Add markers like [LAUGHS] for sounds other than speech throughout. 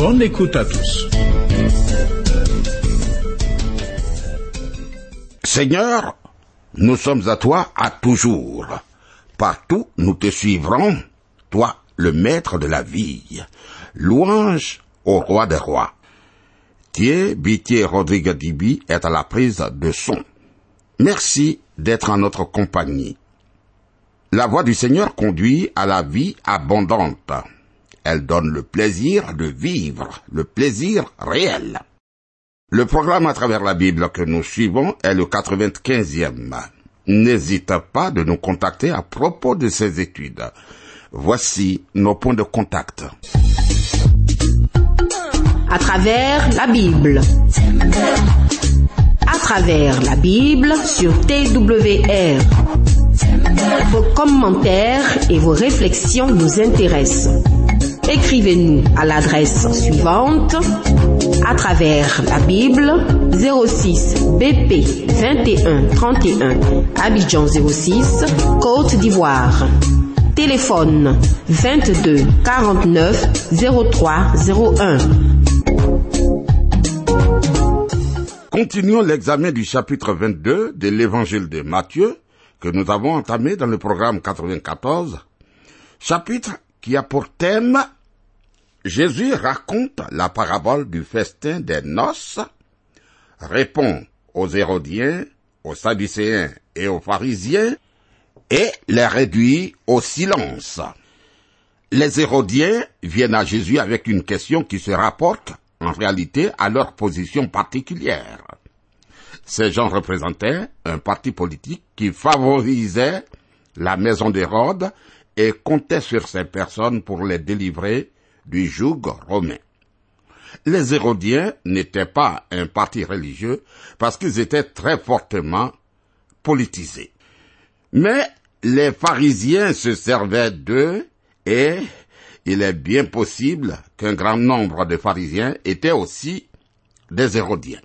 Bonne écoute à tous. Seigneur, nous sommes à toi à toujours. Partout nous te suivrons, toi le maître de la vie. Louange au roi des rois. Thier Bitier Rodrigue Dibi est à la prise de son. Merci d'être en notre compagnie. La voix du Seigneur conduit à la vie abondante. Elle donne le plaisir de vivre, le plaisir réel. Le programme à travers la Bible que nous suivons est le 95e. N'hésite pas de nous contacter à propos de ces études. Voici nos points de contact. À travers la Bible. À travers la Bible sur TWR. Vos commentaires et vos réflexions nous intéressent. Écrivez-nous à l'adresse suivante à travers la Bible 06 BP 21 31 Abidjan 06 Côte d'Ivoire. Téléphone 22 49 03 01. Continuons l'examen du chapitre 22 de l'évangile de Matthieu que nous avons entamé dans le programme 94, chapitre qui a pour thème Jésus raconte la parabole du festin des noces, répond aux Hérodiens, aux Sadducéens et aux pharisiens, et les réduit au silence. Les Hérodiens viennent à Jésus avec une question qui se rapporte en réalité à leur position particulière. Ces gens représentaient un parti politique qui favorisait la maison d'Hérode et comptait sur ces personnes pour les délivrer du joug romain. Les Hérodiens n'étaient pas un parti religieux parce qu'ils étaient très fortement politisés. Mais les pharisiens se servaient d'eux et il est bien possible qu'un grand nombre de pharisiens étaient aussi des Hérodiens.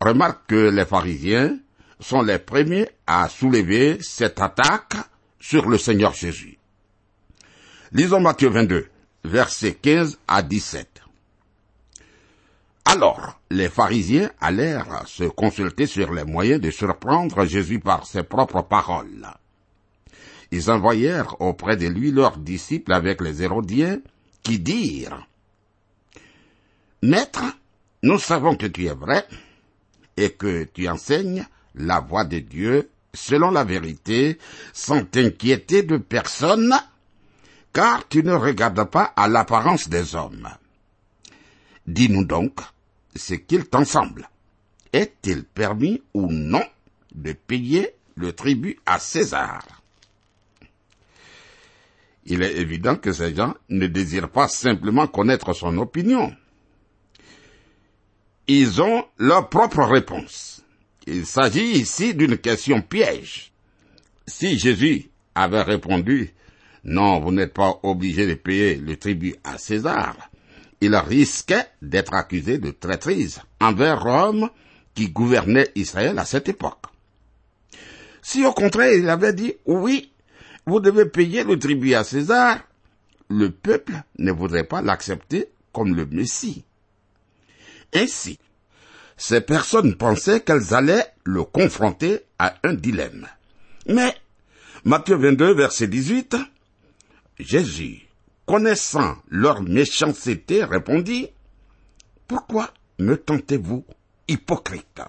Remarque que les pharisiens sont les premiers à soulever cette attaque sur le Seigneur Jésus. Lisons Matthieu 22, versets 15 à 17. Alors, les pharisiens allèrent se consulter sur les moyens de surprendre Jésus par ses propres paroles. Ils envoyèrent auprès de lui leurs disciples avec les Hérodiens, qui dirent, Maître, nous savons que tu es vrai, et que tu enseignes la voie de Dieu selon la vérité, sans t'inquiéter de personne, car tu ne regardes pas à l'apparence des hommes. Dis-nous donc ce qu'il t'en semble. Est-il permis ou non de payer le tribut à César? Il est évident que ces gens ne désirent pas simplement connaître son opinion. Ils ont leur propre réponse. Il s'agit ici d'une question piège. Si Jésus avait répondu non, vous n'êtes pas obligé de payer le tribut à César, il risquait d'être accusé de traîtrise envers Rome qui gouvernait Israël à cette époque. Si au contraire il avait dit oui, vous devez payer le tribut à César, le peuple ne voudrait pas l'accepter comme le Messie. Ainsi, ces personnes pensaient qu'elles allaient le confronter à un dilemme. Mais, Matthieu 22, verset 18, Jésus, connaissant leur méchanceté, répondit, Pourquoi me tentez-vous, hypocrite?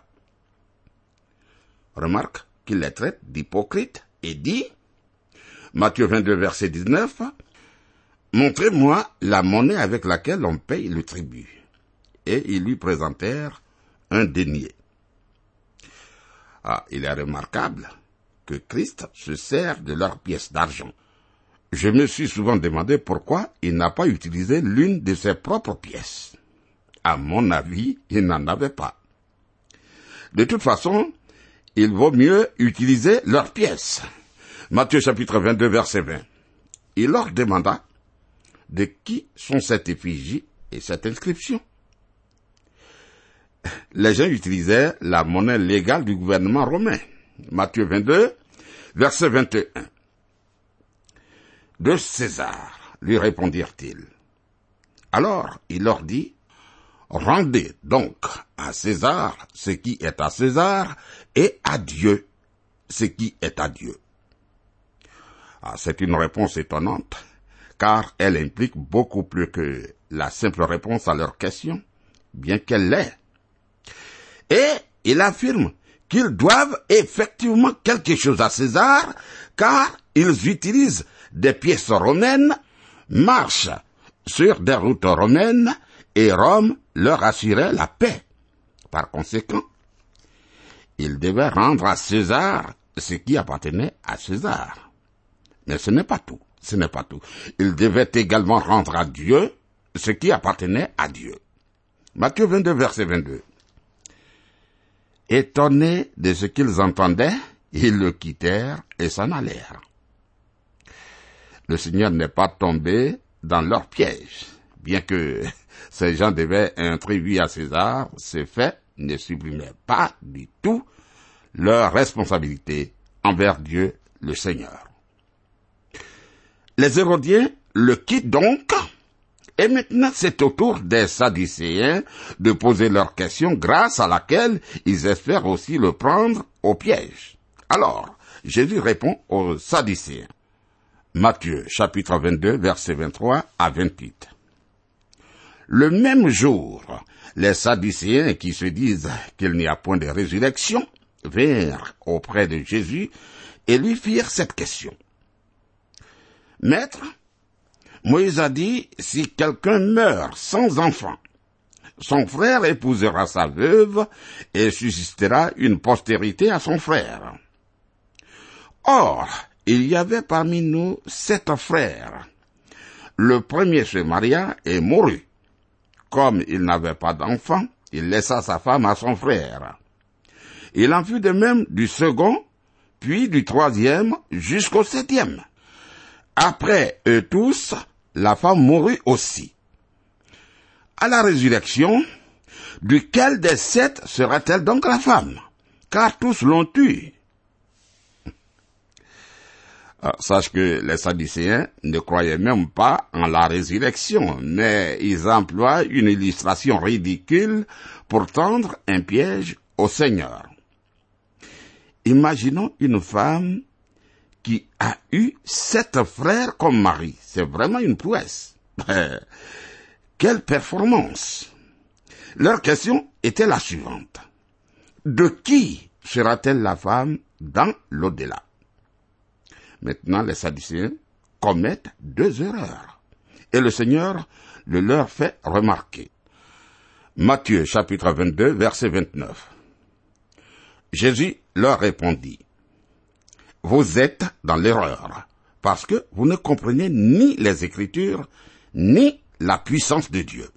Remarque qu'il les traite d'hypocrite et dit, Matthieu 22, verset 19, Montrez-moi la monnaie avec laquelle on paye le tribut. Et ils lui présentèrent un denier. Ah, il est remarquable que Christ se sert de leurs pièces d'argent. Je me suis souvent demandé pourquoi il n'a pas utilisé l'une de ses propres pièces. À mon avis, il n'en avait pas. De toute façon, il vaut mieux utiliser leurs pièces. Matthieu chapitre 22 verset 20. Il leur demanda de qui sont cette effigie et cette inscription. Les gens utilisaient la monnaie légale du gouvernement romain. Matthieu 22 verset 21. De César, lui répondirent-ils. Alors il leur dit, Rendez donc à César ce qui est à César et à Dieu ce qui est à Dieu. Ah, c'est une réponse étonnante, car elle implique beaucoup plus que la simple réponse à leur question, bien qu'elle l'est. Et il affirme qu'ils doivent effectivement quelque chose à César, car ils utilisent des pièces romaines, marchent sur des routes romaines, et Rome leur assurait la paix. Par conséquent, ils devaient rendre à César ce qui appartenait à César. Mais ce n'est pas tout, ce n'est pas tout. Ils devaient également rendre à Dieu ce qui appartenait à Dieu. Matthieu 22, verset 22. Étonnés de ce qu'ils entendaient, ils le quittèrent et s'en allèrent. Le Seigneur n'est pas tombé dans leur piège, bien que [LAUGHS] ces gens devaient introduit à César, ces faits ne supprimaient pas du tout leur responsabilité envers Dieu le Seigneur. Les Hérodiens le quittent donc, et maintenant c'est au tour des Sadducéens de poser leurs questions grâce à laquelle ils espèrent aussi le prendre au piège. Alors, Jésus répond aux Sadducéens. Matthieu chapitre 22 verset 23 à 28. Le même jour, les Sadducéens qui se disent qu'il n'y a point de résurrection vinrent auprès de Jésus et lui firent cette question. Maître, Moïse a dit, si quelqu'un meurt sans enfant, son frère épousera sa veuve et suscitera une postérité à son frère. Or, il y avait parmi nous sept frères. Le premier se maria et mourut. Comme il n'avait pas d'enfant, il laissa sa femme à son frère. Il en fut de même du second, puis du troisième jusqu'au septième. Après eux tous, la femme mourut aussi. À la résurrection, duquel des sept sera-t-elle donc la femme? Car tous l'ont tuée. Ah, sache que les Sadducéens ne croyaient même pas en la résurrection, mais ils emploient une illustration ridicule pour tendre un piège au Seigneur. Imaginons une femme qui a eu sept frères comme mari. C'est vraiment une prouesse. [LAUGHS] Quelle performance Leur question était la suivante. De qui sera-t-elle la femme dans l'au-delà? Maintenant, les Sadducéens commettent deux erreurs. Et le Seigneur le leur fait remarquer. Matthieu chapitre 22 verset 29. Jésus leur répondit, Vous êtes dans l'erreur, parce que vous ne comprenez ni les Écritures, ni la puissance de Dieu.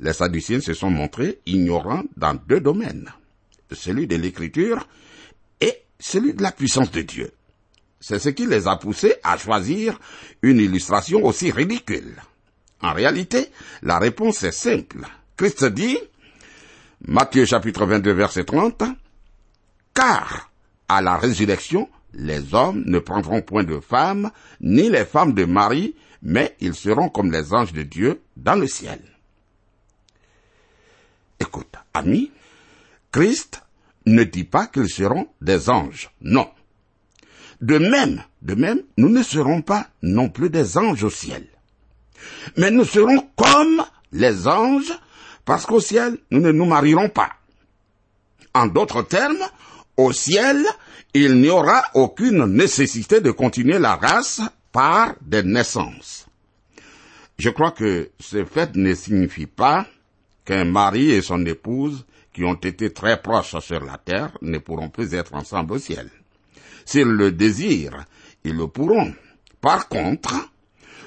Les Sadducéens se sont montrés ignorants dans deux domaines, celui de l'Écriture celui de la puissance de Dieu. C'est ce qui les a poussés à choisir une illustration aussi ridicule. En réalité, la réponse est simple. Christ dit, Matthieu chapitre 22 verset 30, car à la résurrection, les hommes ne prendront point de femmes, ni les femmes de mari, mais ils seront comme les anges de Dieu dans le ciel. Écoute, ami, Christ ne dit pas qu'ils seront des anges. Non. De même, de même, nous ne serons pas non plus des anges au ciel. Mais nous serons comme les anges parce qu'au ciel, nous ne nous marierons pas. En d'autres termes, au ciel, il n'y aura aucune nécessité de continuer la race par des naissances. Je crois que ce fait ne signifie pas qu'un mari et son épouse qui ont été très proches sur la terre ne pourront plus être ensemble au ciel. S'ils le désirent, ils le pourront. Par contre,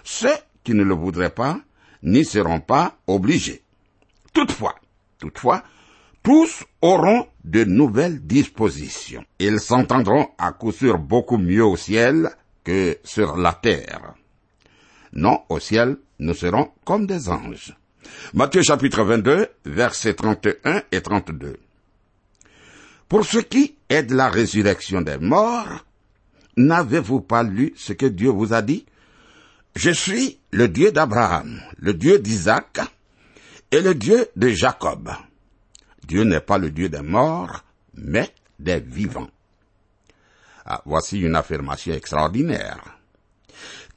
ceux qui ne le voudraient pas n'y seront pas obligés. Toutefois, toutefois, tous auront de nouvelles dispositions. Ils s'entendront à coup sûr beaucoup mieux au ciel que sur la terre. Non, au ciel, nous serons comme des anges. Matthieu chapitre 22, versets 31 et 32. Pour ce qui est de la résurrection des morts, n'avez-vous pas lu ce que Dieu vous a dit? Je suis le Dieu d'Abraham, le Dieu d'Isaac et le Dieu de Jacob. Dieu n'est pas le Dieu des morts, mais des vivants. Ah, voici une affirmation extraordinaire.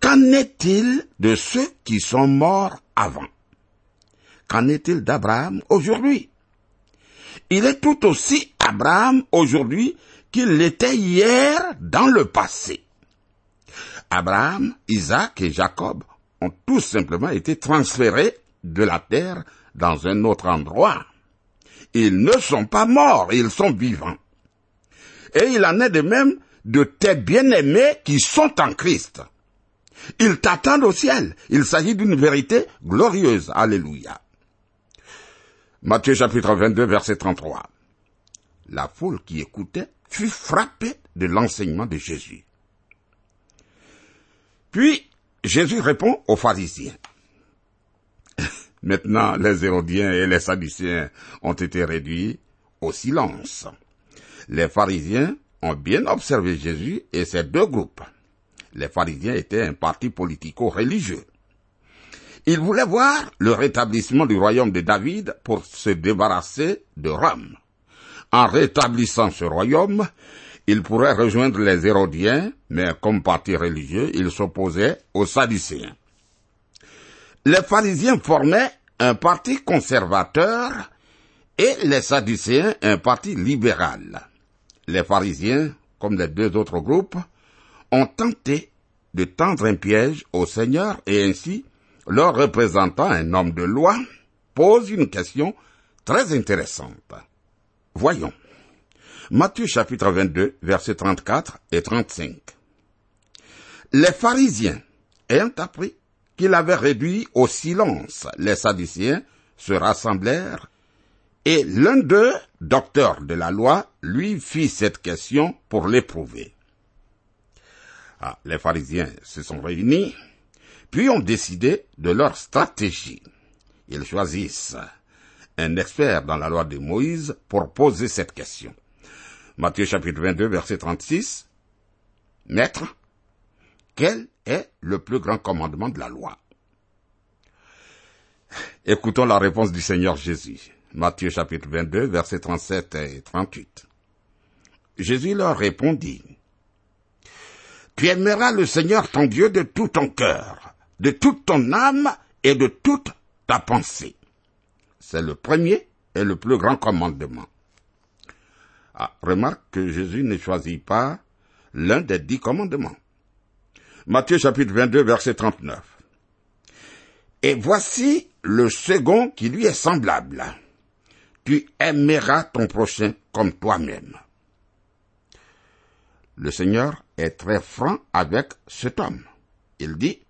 Qu'en est-il de ceux qui sont morts avant? Qu'en est-il d'Abraham aujourd'hui? Il est tout aussi Abraham aujourd'hui qu'il l'était hier dans le passé. Abraham, Isaac et Jacob ont tout simplement été transférés de la terre dans un autre endroit. Ils ne sont pas morts, ils sont vivants. Et il en est de même de tes bien-aimés qui sont en Christ. Ils t'attendent au ciel. Il s'agit d'une vérité glorieuse. Alléluia. Matthieu chapitre 22 verset 33. La foule qui écoutait fut frappée de l'enseignement de Jésus. Puis Jésus répond aux pharisiens. [LAUGHS] Maintenant, les Hérodiens et les Sadducéens ont été réduits au silence. Les pharisiens ont bien observé Jésus et ses deux groupes. Les pharisiens étaient un parti politico-religieux. Ils voulaient voir le rétablissement du royaume de David pour se débarrasser de Rome. En rétablissant ce royaume, ils pourraient rejoindre les Hérodiens, mais comme parti religieux, ils s'opposaient aux Sadducéens. Les pharisiens formaient un parti conservateur et les Sadducéens un parti libéral. Les pharisiens, comme les deux autres groupes, ont tenté de tendre un piège au Seigneur et ainsi leur représentant, un homme de loi, pose une question très intéressante. Voyons. Matthieu chapitre 22, versets 34 et 35. Les pharisiens, ayant appris qu'il avait réduit au silence les Sadduciens, se rassemblèrent, et l'un d'eux, docteur de la loi, lui fit cette question pour l'éprouver. Ah, les pharisiens se sont réunis, puis ont décidé de leur stratégie. Ils choisissent un expert dans la loi de Moïse pour poser cette question. Matthieu chapitre 22 verset 36. Maître, quel est le plus grand commandement de la loi? Écoutons la réponse du Seigneur Jésus. Matthieu chapitre 22 verset 37 et 38. Jésus leur répondit, Tu aimeras le Seigneur ton Dieu de tout ton cœur, de toute ton âme et de toute ta pensée. C'est le premier et le plus grand commandement. Ah, remarque que Jésus ne choisit pas l'un des dix commandements. Matthieu chapitre 22 verset 39. Et voici le second qui lui est semblable. Tu aimeras ton prochain comme toi-même. Le Seigneur est très franc avec cet homme. Il dit,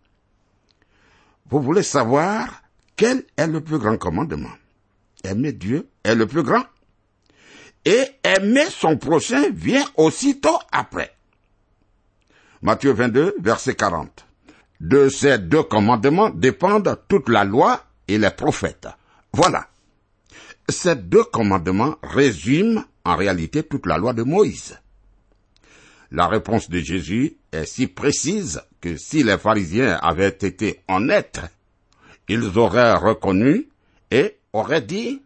vous voulez savoir quel est le plus grand commandement? Aimer Dieu est le plus grand. Et aimer son prochain vient aussitôt après. Matthieu 22, verset 40. De ces deux commandements dépendent toute la loi et les prophètes. Voilà. Ces deux commandements résument en réalité toute la loi de Moïse. La réponse de Jésus est si précise que si les pharisiens avaient été honnêtes, ils auraient reconnu et auraient dit,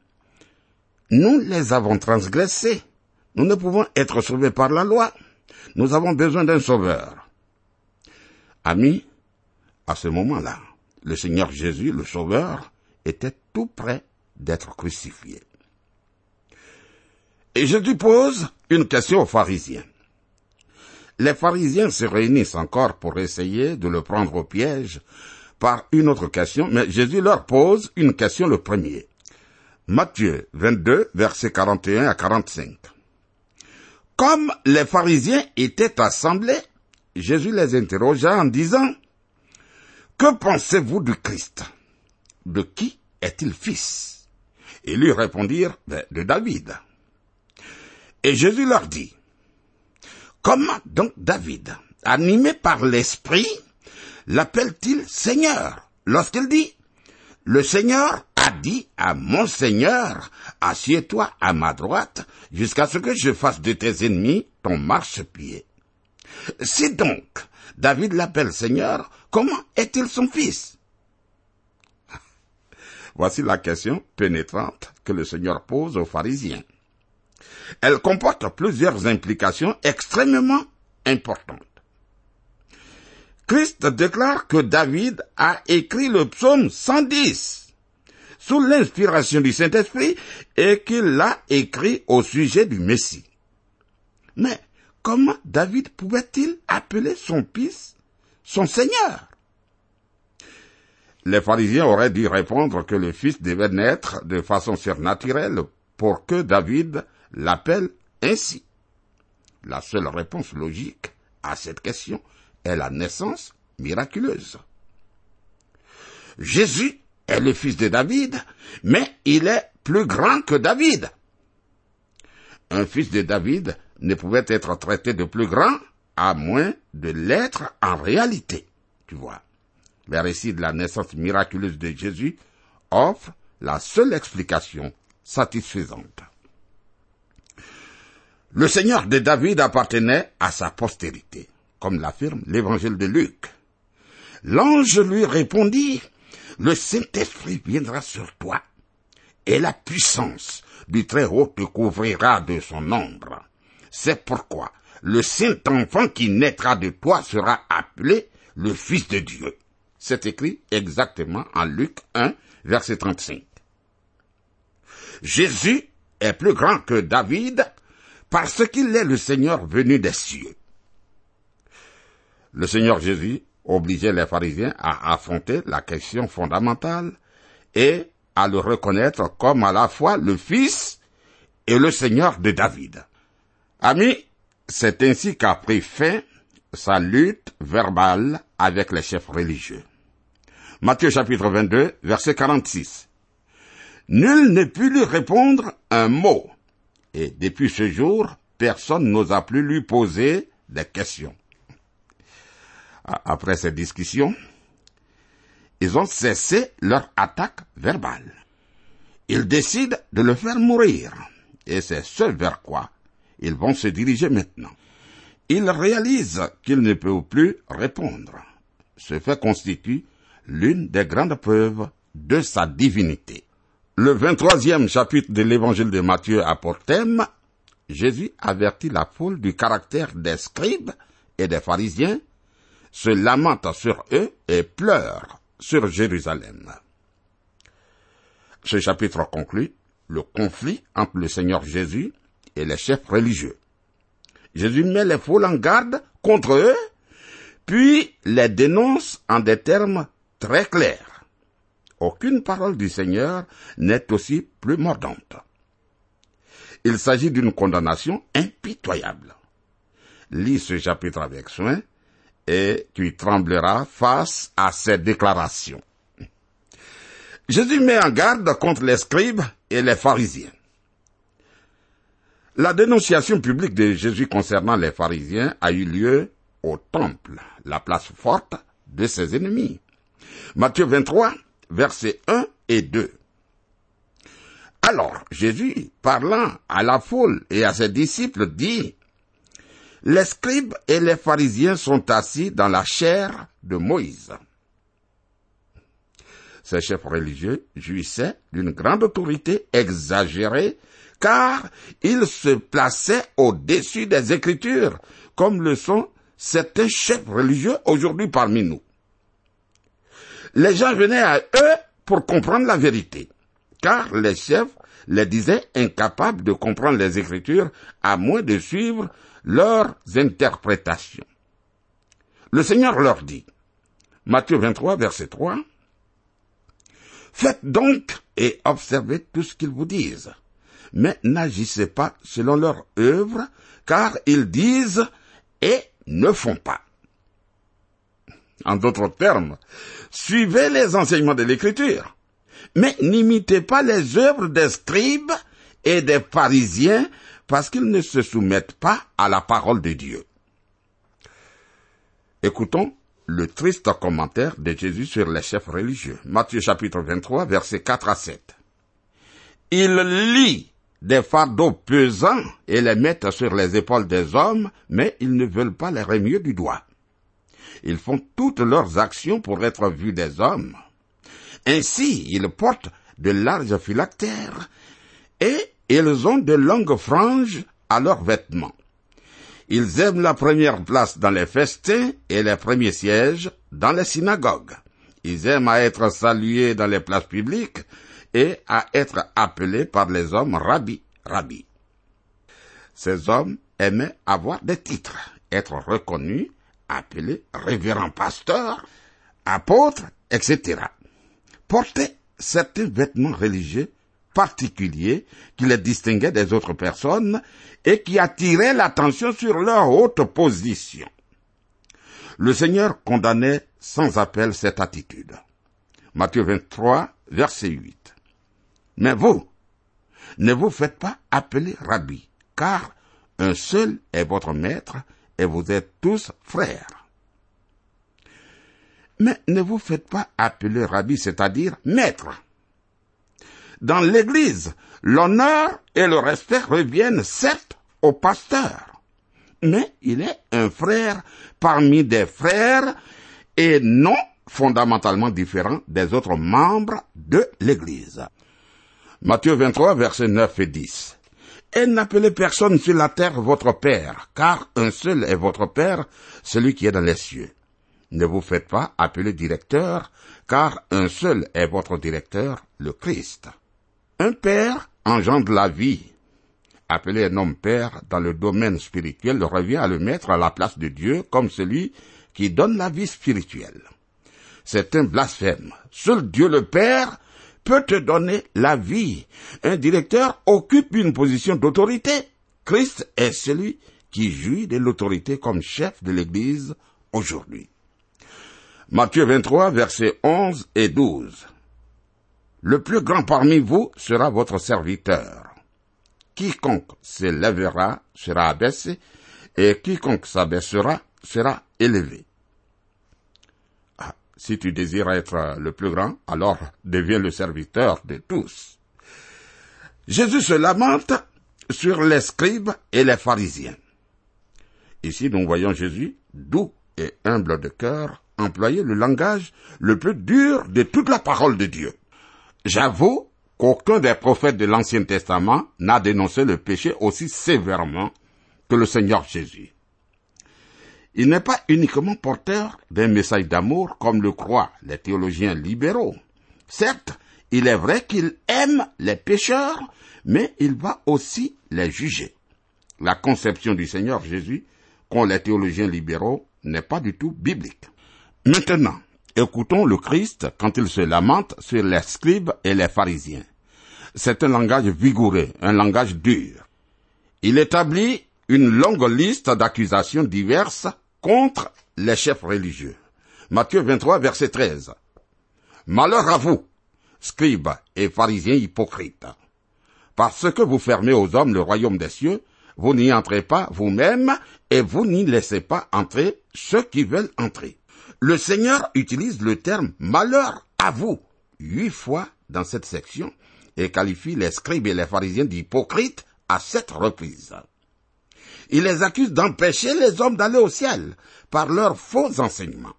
nous les avons transgressés. Nous ne pouvons être sauvés par la loi. Nous avons besoin d'un sauveur. Amis, à ce moment-là, le Seigneur Jésus, le sauveur, était tout près d'être crucifié. Et Jésus pose une question aux pharisiens. Les pharisiens se réunissent encore pour essayer de le prendre au piège par une autre question, mais Jésus leur pose une question le premier. Matthieu 22, versets 41 à 45. Comme les pharisiens étaient assemblés, Jésus les interrogea en disant, Que pensez-vous du Christ? De qui est-il fils? Ils lui répondirent, ben, De David. Et Jésus leur dit, Comment donc David, animé par l'Esprit, l'appelle-t-il Seigneur? Lorsqu'il dit, Le Seigneur a dit à mon Seigneur, assieds-toi à ma droite jusqu'à ce que je fasse de tes ennemis ton marchepied. Si donc David l'appelle Seigneur, comment est-il son fils? [LAUGHS] Voici la question pénétrante que le Seigneur pose aux pharisiens. Elle comporte plusieurs implications extrêmement importantes. Christ déclare que David a écrit le psaume 110 sous l'inspiration du Saint-Esprit et qu'il l'a écrit au sujet du Messie. Mais comment David pouvait-il appeler son fils son Seigneur? Les pharisiens auraient dû répondre que le fils devait naître de façon surnaturelle pour que David l'appelle ainsi. La seule réponse logique à cette question est la naissance miraculeuse. Jésus est le fils de David, mais il est plus grand que David. Un fils de David ne pouvait être traité de plus grand à moins de l'être en réalité. Tu vois. Le récit de la naissance miraculeuse de Jésus offre la seule explication satisfaisante. Le Seigneur de David appartenait à sa postérité, comme l'affirme l'évangile de Luc. L'ange lui répondit, le Saint-Esprit viendra sur toi, et la puissance du Très-Haut te couvrira de son ombre. C'est pourquoi le saint enfant qui naîtra de toi sera appelé le Fils de Dieu. C'est écrit exactement en Luc 1, verset 35. Jésus est plus grand que David parce qu'il est le Seigneur venu des cieux. Le Seigneur Jésus obligeait les pharisiens à affronter la question fondamentale et à le reconnaître comme à la fois le Fils et le Seigneur de David. Amis, c'est ainsi qu'a pris fin sa lutte verbale avec les chefs religieux. Matthieu chapitre 22, verset 46. Nul ne put lui répondre un mot, et depuis ce jour, personne n'osa plus lui poser des questions. Après cette discussion, ils ont cessé leur attaque verbale. Ils décident de le faire mourir, et c'est ce vers quoi ils vont se diriger maintenant. Ils réalisent qu'ils ne peuvent plus répondre. Ce fait constitue l'une des grandes preuves de sa divinité. Le 23e chapitre de l'évangile de Matthieu a pour thème Jésus avertit la foule du caractère des scribes et des pharisiens, se lamente sur eux et pleure sur Jérusalem. Ce chapitre conclut le conflit entre le Seigneur Jésus et les chefs religieux. Jésus met les foules en garde contre eux, puis les dénonce en des termes très clairs. Aucune parole du Seigneur n'est aussi plus mordante. Il s'agit d'une condamnation impitoyable. Lis ce chapitre avec soin et tu trembleras face à ces déclarations. Jésus met en garde contre les scribes et les pharisiens. La dénonciation publique de Jésus concernant les pharisiens a eu lieu au temple, la place forte de ses ennemis. Matthieu 23, versets 1 et 2. Alors Jésus, parlant à la foule et à ses disciples, dit, Les scribes et les pharisiens sont assis dans la chair de Moïse. Ces chefs religieux jouissaient d'une grande autorité exagérée car il se plaçait au-dessus des Écritures, comme le sont certains chefs religieux aujourd'hui parmi nous. Les gens venaient à eux pour comprendre la vérité, car les chefs les disaient incapables de comprendre les Écritures à moins de suivre leurs interprétations. Le Seigneur leur dit, Matthieu 23, verset 3, Faites donc et observez tout ce qu'ils vous disent mais n'agissez pas selon leur œuvre, car ils disent et ne font pas. En d'autres termes, suivez les enseignements de l'Écriture, mais n'imitez pas les œuvres des scribes et des pharisiens parce qu'ils ne se soumettent pas à la parole de Dieu. Écoutons le triste commentaire de Jésus sur les chefs religieux. Matthieu chapitre 23, versets 4 à 7. Il lit des fardeaux pesants et les mettent sur les épaules des hommes, mais ils ne veulent pas les remuer du doigt. Ils font toutes leurs actions pour être vus des hommes. Ainsi, ils portent de larges phylactères et ils ont de longues franges à leurs vêtements. Ils aiment la première place dans les festins et les premiers sièges dans les synagogues. Ils aiment à être salués dans les places publiques et à être appelés par les hommes rabbi, rabbi. Ces hommes aimaient avoir des titres, être reconnus, appelés révérend pasteur, apôtre, etc. Porter certains vêtements religieux particuliers qui les distinguaient des autres personnes et qui attiraient l'attention sur leur haute position. Le Seigneur condamnait sans appel cette attitude. Matthieu 23, verset 8. Mais vous, ne vous faites pas appeler rabbi, car un seul est votre maître et vous êtes tous frères. Mais ne vous faites pas appeler rabbi, c'est-à-dire maître, dans l'Église, l'honneur et le respect reviennent certes au pasteur, mais il est un frère parmi des frères et non fondamentalement différent des autres membres de l'Église. Matthieu 23, versets 9 et 10. Et n'appelez personne sur la terre votre Père, car un seul est votre Père, celui qui est dans les cieux. Ne vous faites pas appeler directeur, car un seul est votre directeur, le Christ. Un père engendre la vie. Appeler un homme père dans le domaine spirituel revient à le mettre à la place de Dieu comme celui qui donne la vie spirituelle. C'est un blasphème. Seul Dieu le Père peut te donner la vie. Un directeur occupe une position d'autorité. Christ est celui qui jouit de l'autorité comme chef de l'Église aujourd'hui. Matthieu 23, versets 11 et 12. Le plus grand parmi vous sera votre serviteur. Quiconque s'élèvera sera abaissé, et quiconque s'abaissera sera élevé. Si tu désires être le plus grand, alors deviens le serviteur de tous. Jésus se lamente sur les scribes et les pharisiens. Ici, nous voyons Jésus, doux et humble de cœur, employer le langage le plus dur de toute la parole de Dieu. J'avoue qu'aucun des prophètes de l'Ancien Testament n'a dénoncé le péché aussi sévèrement que le Seigneur Jésus. Il n'est pas uniquement porteur d'un message d'amour comme le croient les théologiens libéraux. Certes, il est vrai qu'il aime les pécheurs, mais il va aussi les juger. La conception du Seigneur Jésus qu'ont les théologiens libéraux n'est pas du tout biblique. Maintenant, Écoutons le Christ quand il se lamente sur les scribes et les pharisiens. C'est un langage vigoureux, un langage dur. Il établit une longue liste d'accusations diverses contre les chefs religieux. Matthieu 23, verset 13. Malheur à vous, scribes et pharisiens hypocrites. Parce que vous fermez aux hommes le royaume des cieux, vous n'y entrez pas vous-même et vous n'y laissez pas entrer ceux qui veulent entrer. Le Seigneur utilise le terme malheur à vous huit fois dans cette section et qualifie les scribes et les pharisiens d'hypocrites à sept reprises. Il les accuse d'empêcher les hommes d'aller au ciel par leurs faux enseignements.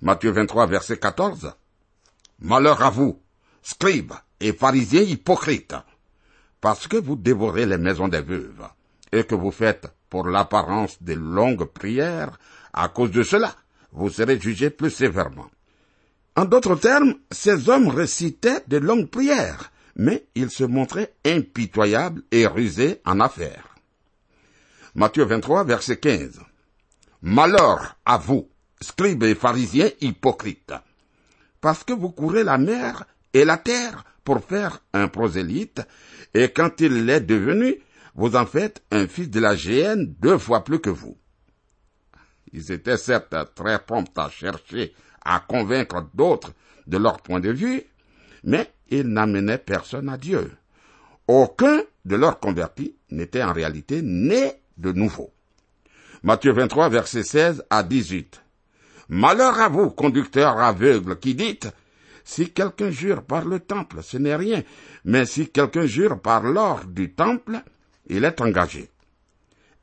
Matthieu 23, verset 14. Malheur à vous, scribes et pharisiens hypocrites, parce que vous dévorez les maisons des veuves, et que vous faites pour l'apparence des longues prières, à cause de cela, vous serez jugés plus sévèrement. En d'autres termes, ces hommes récitaient de longues prières, mais ils se montraient impitoyables et rusés en affaires. Matthieu 23, verset 15. Malheur à vous, scribes et pharisiens hypocrites, parce que vous courez la mer et la terre pour faire un prosélyte, et quand il l'est devenu, vous en faites un fils de la géhenne deux fois plus que vous. Ils étaient certes très prompts à chercher à convaincre d'autres de leur point de vue, mais ils n'amenaient personne à Dieu. Aucun de leurs convertis n'était en réalité né de nouveau. Matthieu 23, verset 16 à 18. Malheur à vous, conducteurs aveugles, qui dites, si quelqu'un jure par le temple, ce n'est rien, mais si quelqu'un jure par l'or du temple, il est engagé.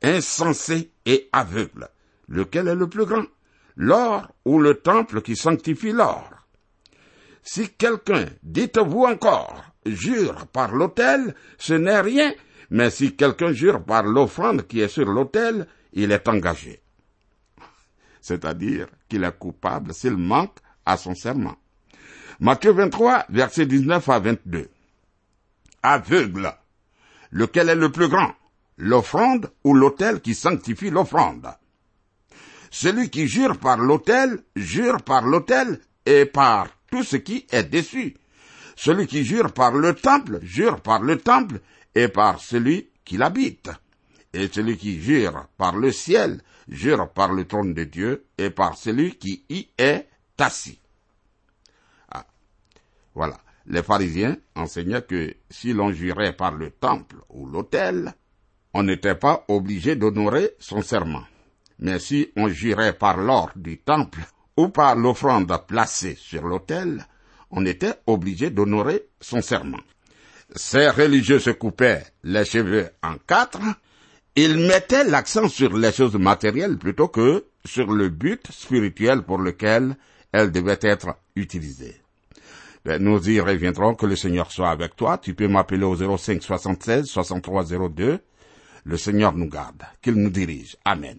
Insensé et aveugle, lequel est le plus grand, l'or ou le temple qui sanctifie l'or? Si quelqu'un, dites-vous encore, jure par l'autel, ce n'est rien, mais si quelqu'un jure par l'offrande qui est sur l'autel, il est engagé. C'est-à-dire qu'il est coupable s'il manque à son serment. Matthieu 23, versets 19 à 22. Aveugle. Lequel est le plus grand? L'offrande ou l'autel qui sanctifie l'offrande? Celui qui jure par l'autel, jure par l'autel et par tout ce qui est dessus. Celui qui jure par le temple, jure par le temple et par celui qui l'habite. Et celui qui jure par le ciel, jure par le trône de Dieu et par celui qui y est assis. Ah. Voilà. Les pharisiens enseignaient que si l'on jurait par le temple ou l'autel, on n'était pas obligé d'honorer son serment. Mais si on jurait par l'or du temple ou par l'offrande placée sur l'autel, on était obligé d'honorer son serment. Ces religieux se coupaient les cheveux en quatre, ils mettaient l'accent sur les choses matérielles plutôt que sur le but spirituel pour lequel elles devaient être utilisées. Ben, nous y reviendrons, que le Seigneur soit avec toi. Tu peux m'appeler au 05 76 63 02. Le Seigneur nous garde, qu'il nous dirige. Amen.